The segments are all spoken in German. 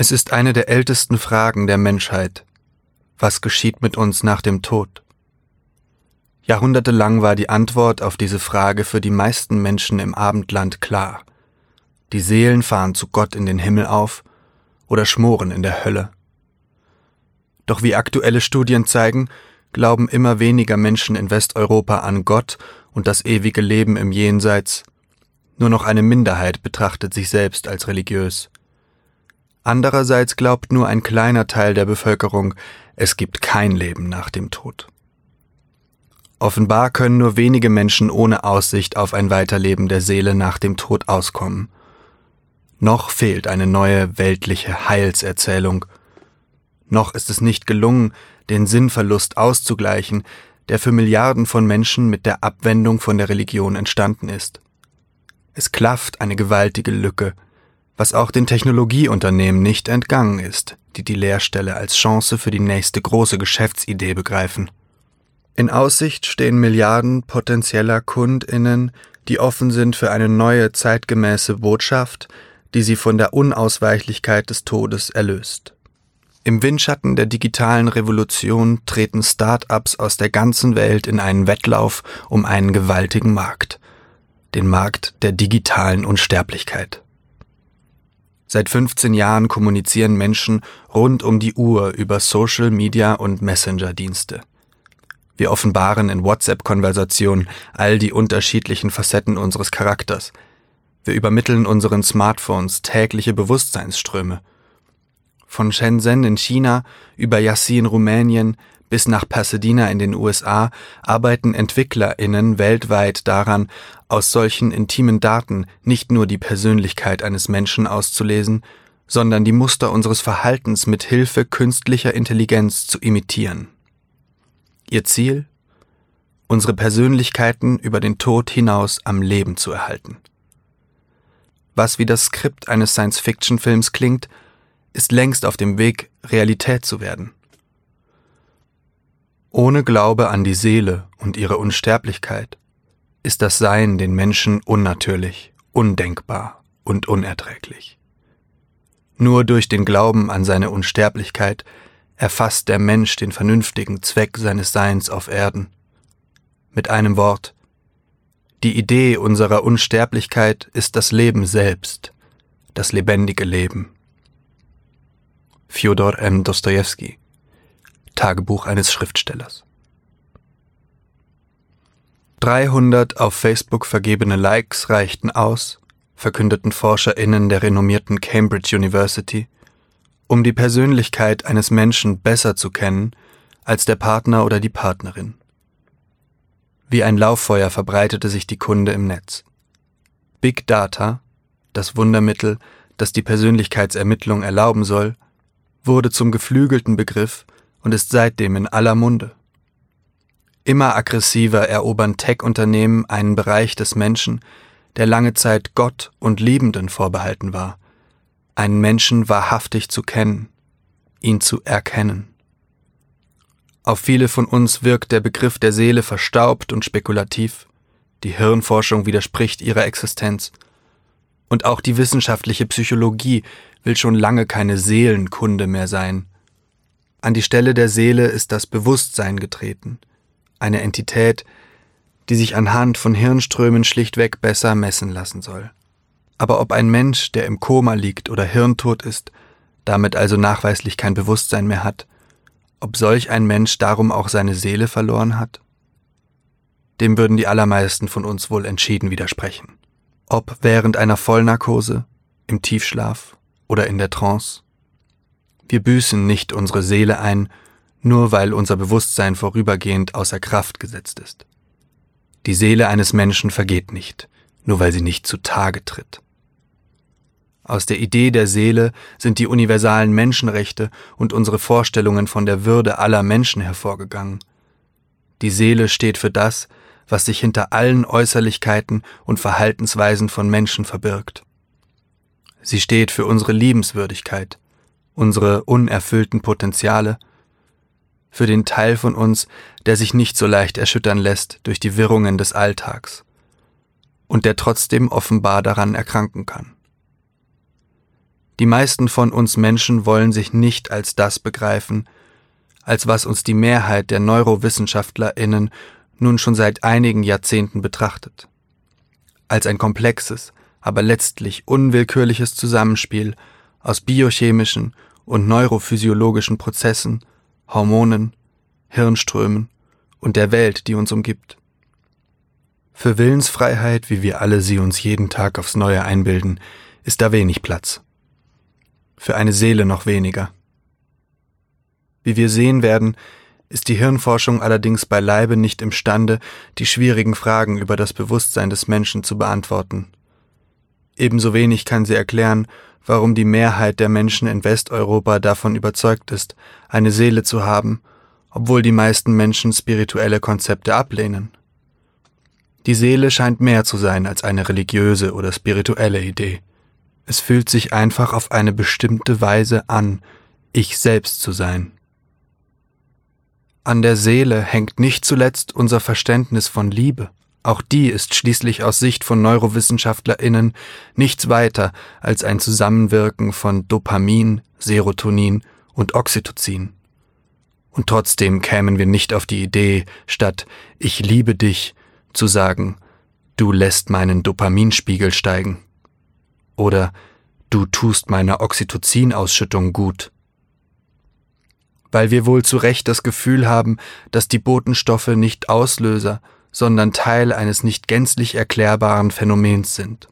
Es ist eine der ältesten Fragen der Menschheit. Was geschieht mit uns nach dem Tod? Jahrhundertelang war die Antwort auf diese Frage für die meisten Menschen im Abendland klar. Die Seelen fahren zu Gott in den Himmel auf oder schmoren in der Hölle. Doch wie aktuelle Studien zeigen, glauben immer weniger Menschen in Westeuropa an Gott und das ewige Leben im Jenseits. Nur noch eine Minderheit betrachtet sich selbst als religiös. Andererseits glaubt nur ein kleiner Teil der Bevölkerung, es gibt kein Leben nach dem Tod. Offenbar können nur wenige Menschen ohne Aussicht auf ein Weiterleben der Seele nach dem Tod auskommen. Noch fehlt eine neue weltliche Heilserzählung. Noch ist es nicht gelungen, den Sinnverlust auszugleichen, der für Milliarden von Menschen mit der Abwendung von der Religion entstanden ist. Es klafft eine gewaltige Lücke, was auch den Technologieunternehmen nicht entgangen ist, die die Leerstelle als Chance für die nächste große Geschäftsidee begreifen. In Aussicht stehen Milliarden potenzieller Kundinnen, die offen sind für eine neue zeitgemäße Botschaft, die sie von der Unausweichlichkeit des Todes erlöst. Im Windschatten der digitalen Revolution treten Start-ups aus der ganzen Welt in einen Wettlauf um einen gewaltigen Markt, den Markt der digitalen Unsterblichkeit. Seit 15 Jahren kommunizieren Menschen rund um die Uhr über Social Media und Messenger-Dienste. Wir offenbaren in WhatsApp-Konversationen all die unterschiedlichen Facetten unseres Charakters. Wir übermitteln unseren Smartphones tägliche Bewusstseinsströme. Von Shenzhen in China über Yassi in Rumänien bis nach Pasadena in den USA arbeiten EntwicklerInnen weltweit daran, aus solchen intimen Daten nicht nur die Persönlichkeit eines Menschen auszulesen, sondern die Muster unseres Verhaltens mit Hilfe künstlicher Intelligenz zu imitieren. Ihr Ziel? Unsere Persönlichkeiten über den Tod hinaus am Leben zu erhalten. Was wie das Skript eines Science-Fiction-Films klingt, ist längst auf dem Weg, Realität zu werden. Ohne Glaube an die Seele und ihre Unsterblichkeit ist das Sein den Menschen unnatürlich, undenkbar und unerträglich. Nur durch den Glauben an seine Unsterblichkeit erfasst der Mensch den vernünftigen Zweck seines Seins auf Erden. Mit einem Wort, die Idee unserer Unsterblichkeit ist das Leben selbst, das lebendige Leben. Fjodor M. Dostojewski Tagebuch eines Schriftstellers 300 auf Facebook vergebene Likes reichten aus, verkündeten ForscherInnen der renommierten Cambridge University, um die Persönlichkeit eines Menschen besser zu kennen als der Partner oder die Partnerin. Wie ein Lauffeuer verbreitete sich die Kunde im Netz. Big Data, das Wundermittel, das die Persönlichkeitsermittlung erlauben soll, wurde zum geflügelten Begriff und ist seitdem in aller Munde. Immer aggressiver erobern Tech-Unternehmen einen Bereich des Menschen, der lange Zeit Gott und Liebenden vorbehalten war, einen Menschen wahrhaftig zu kennen, ihn zu erkennen. Auf viele von uns wirkt der Begriff der Seele verstaubt und spekulativ, die Hirnforschung widerspricht ihrer Existenz, und auch die wissenschaftliche Psychologie will schon lange keine Seelenkunde mehr sein. An die Stelle der Seele ist das Bewusstsein getreten – eine Entität, die sich anhand von Hirnströmen schlichtweg besser messen lassen soll. Aber ob ein Mensch, der im Koma liegt oder hirntot ist, damit also nachweislich kein Bewusstsein mehr hat, ob solch ein Mensch darum auch seine Seele verloren hat? Dem würden die allermeisten von uns wohl entschieden widersprechen. Ob während einer Vollnarkose, im Tiefschlaf oder in der Trance. Wir büßen nicht unsere Seele ein, nur weil unser Bewusstsein vorübergehend außer Kraft gesetzt ist. Die Seele eines Menschen vergeht nicht, nur weil sie nicht zutage tritt. Aus der Idee der Seele sind die universalen Menschenrechte und unsere Vorstellungen von der Würde aller Menschen hervorgegangen. Die Seele steht für das, was sich hinter allen Äußerlichkeiten und Verhaltensweisen von Menschen verbirgt. Sie steht für unsere Liebenswürdigkeit, unsere unerfüllten Potenziale für den Teil von uns, der sich nicht so leicht erschüttern lässt durch die Wirrungen des Alltags und der trotzdem offenbar daran erkranken kann. Die meisten von uns Menschen wollen sich nicht als das begreifen, als was uns die Mehrheit der Neurowissenschaftler*innen nun schon seit einigen Jahrzehnten betrachtet. Als ein komplexes, aber letztlich unwillkürliches Zusammenspiel aus biochemischen und neurophysiologischen Prozessen, Hormonen, Hirnströmen und der Welt, die uns umgibt. Für Willensfreiheit, wie wir alle sie uns jeden Tag aufs Neue einbilden, ist da wenig Platz. Für eine Seele noch weniger. Wie wir sehen werden, ist die Hirnforschung allerdings beileibe nicht imstande, die schwierigen Fragen über das Bewusstsein des Menschen zu beantworten. Ebenso wenig kann sie erklären, warum die Mehrheit der Menschen in Westeuropa davon überzeugt ist, eine Seele zu haben, obwohl die meisten Menschen spirituelle Konzepte ablehnen. Die Seele scheint mehr zu sein als eine religiöse oder spirituelle Idee. Es fühlt sich einfach auf eine bestimmte Weise an, ich selbst zu sein. An der Seele hängt nicht zuletzt unser Verständnis von Liebe. Auch die ist schließlich aus Sicht von Neurowissenschaftler*innen nichts weiter als ein Zusammenwirken von Dopamin, Serotonin und Oxytocin. Und trotzdem kämen wir nicht auf die Idee, statt Ich liebe dich zu sagen, Du lässt meinen Dopaminspiegel steigen. Oder Du tust meiner Oxytocinausschüttung gut weil wir wohl zu Recht das Gefühl haben, dass die Botenstoffe nicht Auslöser, sondern Teil eines nicht gänzlich erklärbaren Phänomens sind.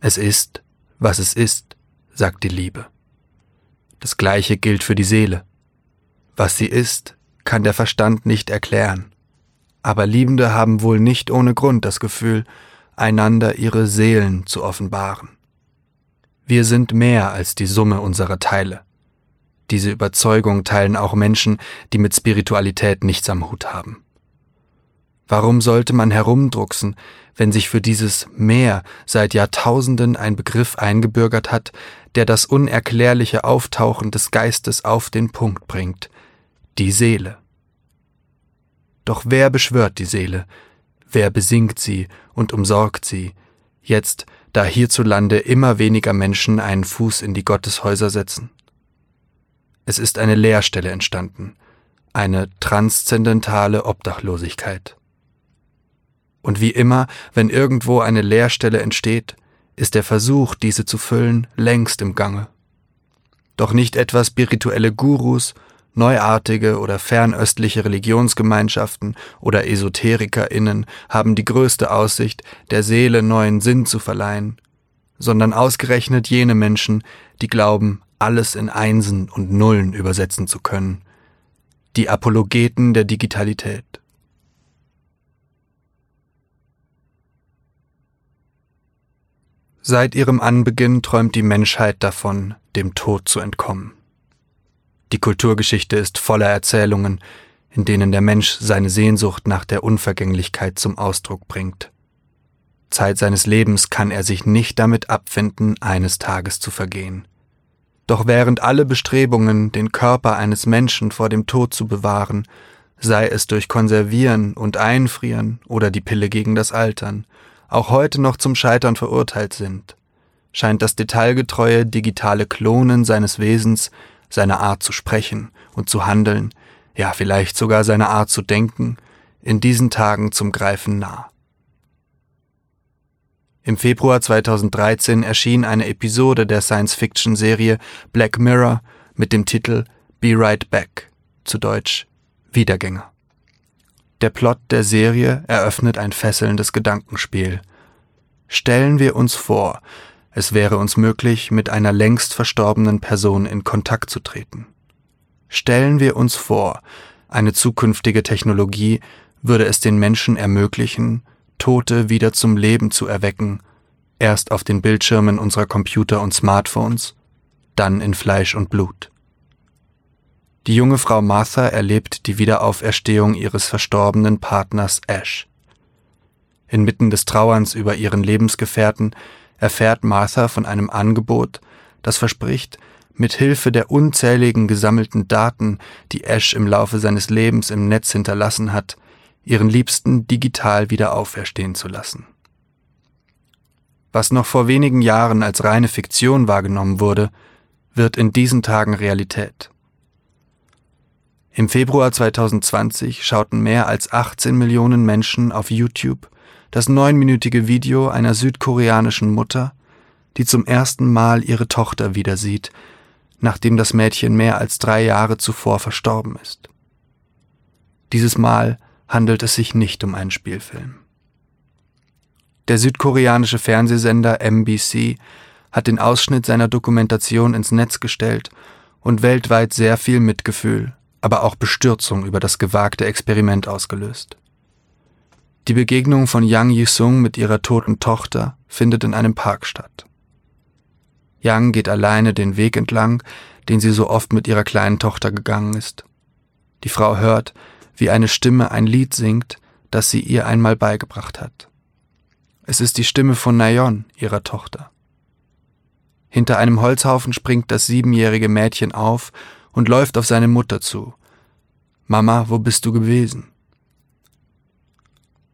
Es ist, was es ist, sagt die Liebe. Das gleiche gilt für die Seele. Was sie ist, kann der Verstand nicht erklären. Aber Liebende haben wohl nicht ohne Grund das Gefühl, einander ihre Seelen zu offenbaren. Wir sind mehr als die Summe unserer Teile. Diese Überzeugung teilen auch Menschen, die mit Spiritualität nichts am Hut haben. Warum sollte man herumdrucksen, wenn sich für dieses Meer seit Jahrtausenden ein Begriff eingebürgert hat, der das unerklärliche Auftauchen des Geistes auf den Punkt bringt, die Seele. Doch wer beschwört die Seele? Wer besingt sie und umsorgt sie, jetzt, da hierzulande immer weniger Menschen einen Fuß in die Gotteshäuser setzen? Es ist eine Leerstelle entstanden, eine transzendentale Obdachlosigkeit. Und wie immer, wenn irgendwo eine Leerstelle entsteht, ist der Versuch, diese zu füllen, längst im Gange. Doch nicht etwa spirituelle Gurus, neuartige oder fernöstliche Religionsgemeinschaften oder EsoterikerInnen haben die größte Aussicht, der Seele neuen Sinn zu verleihen, sondern ausgerechnet jene Menschen, die glauben, alles in Einsen und Nullen übersetzen zu können. Die Apologeten der Digitalität. Seit ihrem Anbeginn träumt die Menschheit davon, dem Tod zu entkommen. Die Kulturgeschichte ist voller Erzählungen, in denen der Mensch seine Sehnsucht nach der Unvergänglichkeit zum Ausdruck bringt. Zeit seines Lebens kann er sich nicht damit abfinden, eines Tages zu vergehen. Doch während alle Bestrebungen, den Körper eines Menschen vor dem Tod zu bewahren, sei es durch Konservieren und Einfrieren oder die Pille gegen das Altern, auch heute noch zum Scheitern verurteilt sind, scheint das detailgetreue digitale Klonen seines Wesens, seiner Art zu sprechen und zu handeln, ja vielleicht sogar seiner Art zu denken, in diesen Tagen zum Greifen nah. Im Februar 2013 erschien eine Episode der Science-Fiction-Serie Black Mirror mit dem Titel Be Right Back, zu Deutsch Wiedergänger. Der Plot der Serie eröffnet ein fesselndes Gedankenspiel. Stellen wir uns vor, es wäre uns möglich, mit einer längst verstorbenen Person in Kontakt zu treten. Stellen wir uns vor, eine zukünftige Technologie würde es den Menschen ermöglichen, Tote wieder zum Leben zu erwecken, erst auf den Bildschirmen unserer Computer und Smartphones, dann in Fleisch und Blut. Die junge Frau Martha erlebt die Wiederauferstehung ihres verstorbenen Partners Ash. Inmitten des Trauerns über ihren Lebensgefährten erfährt Martha von einem Angebot, das verspricht, mit Hilfe der unzähligen gesammelten Daten, die Ash im Laufe seines Lebens im Netz hinterlassen hat, ihren Liebsten digital wieder auferstehen zu lassen. Was noch vor wenigen Jahren als reine Fiktion wahrgenommen wurde, wird in diesen Tagen Realität. Im Februar 2020 schauten mehr als 18 Millionen Menschen auf YouTube das neunminütige Video einer südkoreanischen Mutter, die zum ersten Mal ihre Tochter wieder sieht, nachdem das Mädchen mehr als drei Jahre zuvor verstorben ist. Dieses Mal handelt es sich nicht um einen Spielfilm. Der südkoreanische Fernsehsender MBC hat den Ausschnitt seiner Dokumentation ins Netz gestellt und weltweit sehr viel Mitgefühl, aber auch Bestürzung über das gewagte Experiment ausgelöst. Die Begegnung von Yang Yisung mit ihrer toten Tochter findet in einem Park statt. Yang geht alleine den Weg entlang, den sie so oft mit ihrer kleinen Tochter gegangen ist. Die Frau hört, wie eine Stimme ein Lied singt, das sie ihr einmal beigebracht hat. Es ist die Stimme von Nayon, ihrer Tochter. Hinter einem Holzhaufen springt das siebenjährige Mädchen auf und läuft auf seine Mutter zu. Mama, wo bist du gewesen?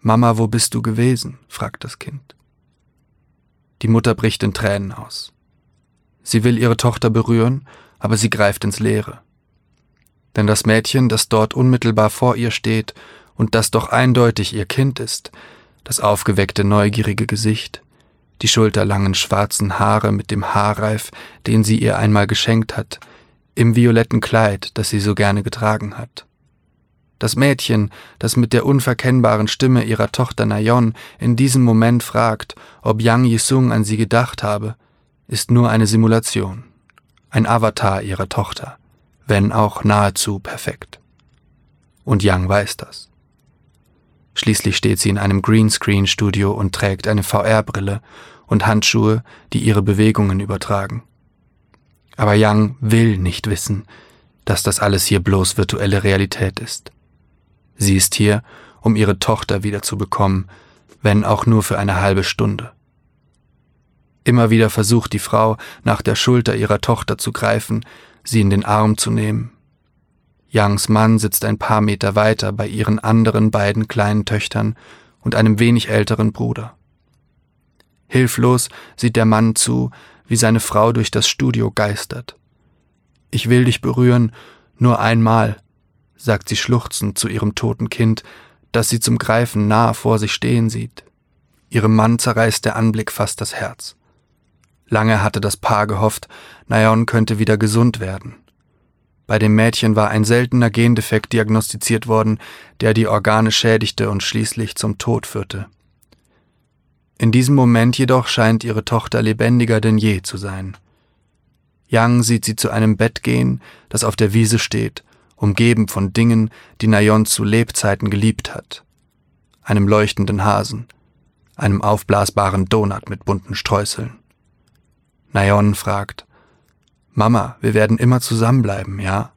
Mama, wo bist du gewesen? fragt das Kind. Die Mutter bricht in Tränen aus. Sie will ihre Tochter berühren, aber sie greift ins Leere. Denn das Mädchen, das dort unmittelbar vor ihr steht und das doch eindeutig ihr Kind ist, das aufgeweckte, neugierige Gesicht, die schulterlangen schwarzen Haare mit dem Haarreif, den sie ihr einmal geschenkt hat, im violetten Kleid, das sie so gerne getragen hat. Das Mädchen, das mit der unverkennbaren Stimme ihrer Tochter Nayon in diesem Moment fragt, ob Yang Yisung an sie gedacht habe, ist nur eine Simulation, ein Avatar ihrer Tochter, wenn auch nahezu perfekt. Und Yang weiß das. Schließlich steht sie in einem Greenscreen-Studio und trägt eine VR-Brille und Handschuhe, die ihre Bewegungen übertragen. Aber Yang will nicht wissen, dass das alles hier bloß virtuelle Realität ist. Sie ist hier, um ihre Tochter wiederzubekommen, wenn auch nur für eine halbe Stunde. Immer wieder versucht die Frau, nach der Schulter ihrer Tochter zu greifen, sie in den Arm zu nehmen. Youngs Mann sitzt ein paar Meter weiter bei ihren anderen beiden kleinen Töchtern und einem wenig älteren Bruder. Hilflos sieht der Mann zu, wie seine Frau durch das Studio geistert. Ich will dich berühren, nur einmal, sagt sie schluchzend zu ihrem toten Kind, das sie zum Greifen nah vor sich stehen sieht. Ihrem Mann zerreißt der Anblick fast das Herz. Lange hatte das Paar gehofft, Nayon könnte wieder gesund werden. Bei dem Mädchen war ein seltener Gendefekt diagnostiziert worden, der die Organe schädigte und schließlich zum Tod führte. In diesem Moment jedoch scheint ihre Tochter lebendiger denn je zu sein. Yang sieht sie zu einem Bett gehen, das auf der Wiese steht, umgeben von Dingen, die Nayon zu Lebzeiten geliebt hat. Einem leuchtenden Hasen, einem aufblasbaren Donut mit bunten Streuseln. Nayon fragt, Mama, wir werden immer zusammenbleiben, ja?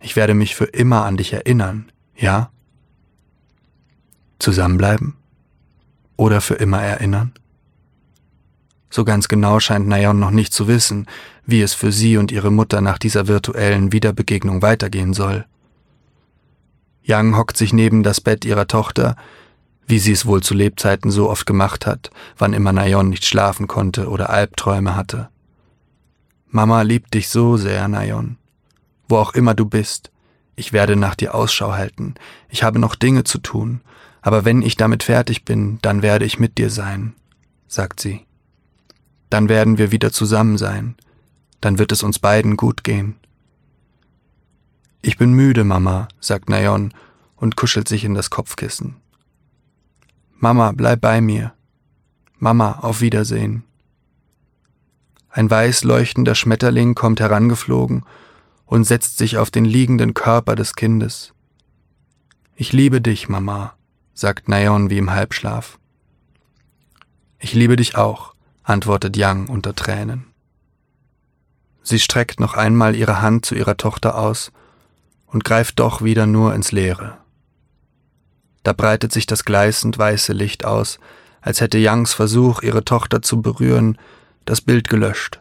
Ich werde mich für immer an dich erinnern, ja? Zusammenbleiben? Oder für immer erinnern? So ganz genau scheint Nayon noch nicht zu wissen, wie es für sie und ihre Mutter nach dieser virtuellen Wiederbegegnung weitergehen soll. Yang hockt sich neben das Bett ihrer Tochter, wie sie es wohl zu Lebzeiten so oft gemacht hat, wann immer Nayon nicht schlafen konnte oder Albträume hatte. Mama liebt dich so sehr, Nayon. Wo auch immer du bist, ich werde nach dir Ausschau halten. Ich habe noch Dinge zu tun, aber wenn ich damit fertig bin, dann werde ich mit dir sein, sagt sie. Dann werden wir wieder zusammen sein. Dann wird es uns beiden gut gehen. Ich bin müde, Mama, sagt Nayon und kuschelt sich in das Kopfkissen. Mama, bleib bei mir. Mama, auf Wiedersehen. Ein weiß leuchtender Schmetterling kommt herangeflogen und setzt sich auf den liegenden Körper des Kindes. Ich liebe dich, Mama, sagt Nayon wie im Halbschlaf. Ich liebe dich auch, antwortet Yang unter Tränen. Sie streckt noch einmal ihre Hand zu ihrer Tochter aus und greift doch wieder nur ins Leere. Da breitet sich das gleißend weiße Licht aus, als hätte Yangs Versuch, ihre Tochter zu berühren, das Bild gelöscht.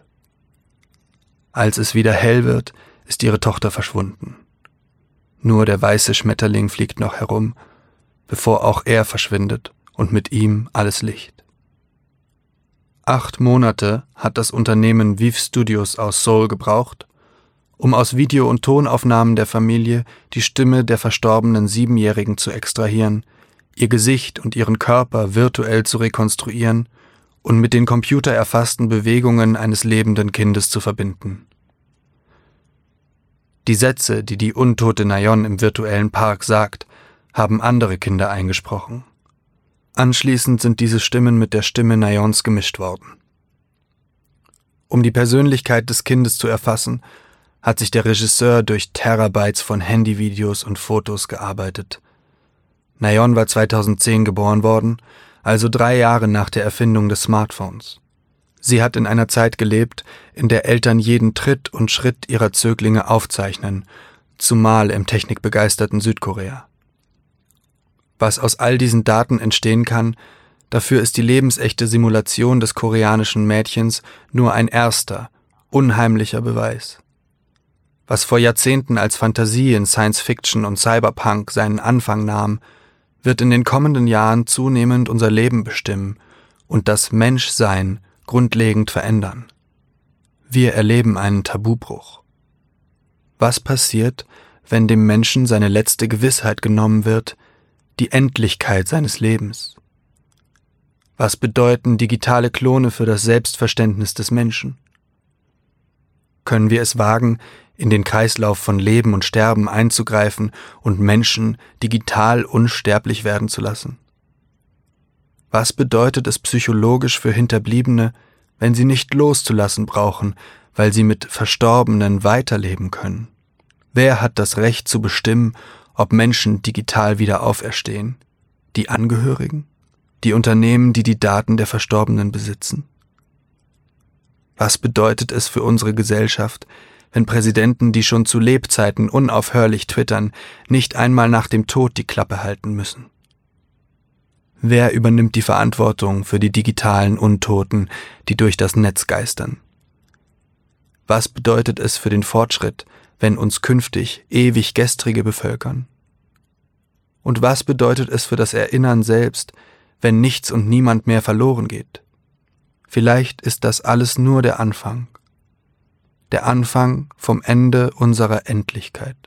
Als es wieder hell wird, ist ihre Tochter verschwunden. Nur der weiße Schmetterling fliegt noch herum, bevor auch er verschwindet und mit ihm alles Licht. Acht Monate hat das Unternehmen Viv Studios aus Seoul gebraucht, um aus Video- und Tonaufnahmen der Familie die Stimme der verstorbenen Siebenjährigen zu extrahieren, ihr Gesicht und ihren Körper virtuell zu rekonstruieren und mit den computererfassten Bewegungen eines lebenden Kindes zu verbinden. Die Sätze, die die untote Nayon im virtuellen Park sagt, haben andere Kinder eingesprochen. Anschließend sind diese Stimmen mit der Stimme Nayons gemischt worden. Um die Persönlichkeit des Kindes zu erfassen, hat sich der Regisseur durch Terabytes von Handyvideos und Fotos gearbeitet. Nayon war 2010 geboren worden, also drei Jahre nach der Erfindung des Smartphones. Sie hat in einer Zeit gelebt, in der Eltern jeden Tritt und Schritt ihrer Zöglinge aufzeichnen, zumal im technikbegeisterten Südkorea. Was aus all diesen Daten entstehen kann, dafür ist die lebensechte Simulation des koreanischen Mädchens nur ein erster, unheimlicher Beweis. Was vor Jahrzehnten als Fantasie in Science Fiction und Cyberpunk seinen Anfang nahm, wird in den kommenden Jahren zunehmend unser Leben bestimmen und das Menschsein grundlegend verändern. Wir erleben einen Tabubruch. Was passiert, wenn dem Menschen seine letzte Gewissheit genommen wird, die Endlichkeit seines Lebens? Was bedeuten digitale Klone für das Selbstverständnis des Menschen? Können wir es wagen, in den Kreislauf von Leben und Sterben einzugreifen und Menschen digital unsterblich werden zu lassen? Was bedeutet es psychologisch für Hinterbliebene, wenn sie nicht loszulassen brauchen, weil sie mit Verstorbenen weiterleben können? Wer hat das Recht zu bestimmen, ob Menschen digital wieder auferstehen? Die Angehörigen? Die Unternehmen, die die Daten der Verstorbenen besitzen? Was bedeutet es für unsere Gesellschaft, wenn Präsidenten, die schon zu Lebzeiten unaufhörlich twittern, nicht einmal nach dem Tod die Klappe halten müssen? Wer übernimmt die Verantwortung für die digitalen Untoten, die durch das Netz geistern? Was bedeutet es für den Fortschritt, wenn uns künftig ewig Gestrige bevölkern? Und was bedeutet es für das Erinnern selbst, wenn nichts und niemand mehr verloren geht? Vielleicht ist das alles nur der Anfang der Anfang vom Ende unserer Endlichkeit.